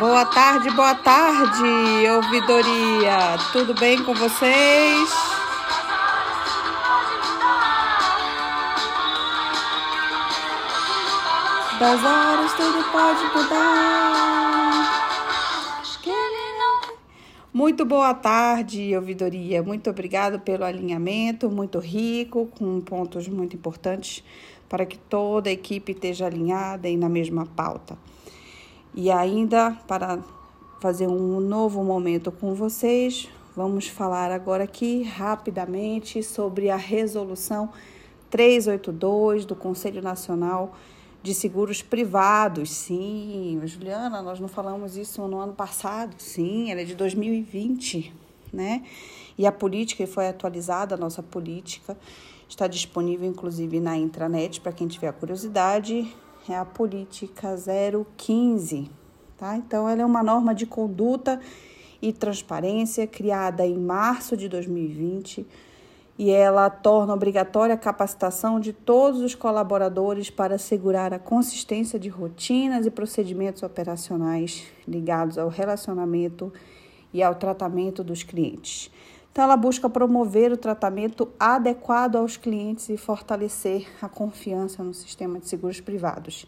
Boa tarde, boa tarde, ouvidoria. Tudo bem com vocês? Das horas tudo pode mudar. Muito boa tarde, ouvidoria. Muito obrigado pelo alinhamento, muito rico, com pontos muito importantes para que toda a equipe esteja alinhada e na mesma pauta. E ainda para fazer um novo momento com vocês, vamos falar agora aqui rapidamente sobre a resolução 382 do Conselho Nacional de Seguros Privados. Sim, Juliana, nós não falamos isso no ano passado. Sim, ela é de 2020, né? E a política foi atualizada, a nossa política está disponível inclusive na intranet para quem tiver curiosidade é a política 015, tá? Então, ela é uma norma de conduta e transparência criada em março de 2020 e ela torna obrigatória a capacitação de todos os colaboradores para assegurar a consistência de rotinas e procedimentos operacionais ligados ao relacionamento e ao tratamento dos clientes. Então, ela busca promover o tratamento adequado aos clientes e fortalecer a confiança no sistema de seguros privados.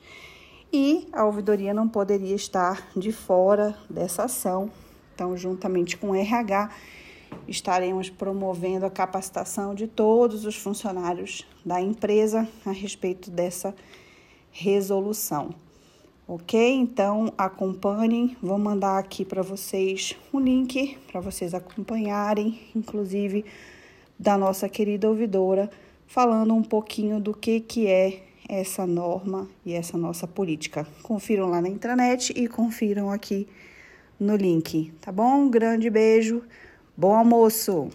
E a ouvidoria não poderia estar de fora dessa ação. Então, juntamente com o RH, estaremos promovendo a capacitação de todos os funcionários da empresa a respeito dessa resolução. Ok? Então acompanhem, vou mandar aqui para vocês um link para vocês acompanharem, inclusive da nossa querida ouvidora, falando um pouquinho do que, que é essa norma e essa nossa política. Confiram lá na intranet e confiram aqui no link, tá bom? Um grande beijo, bom almoço!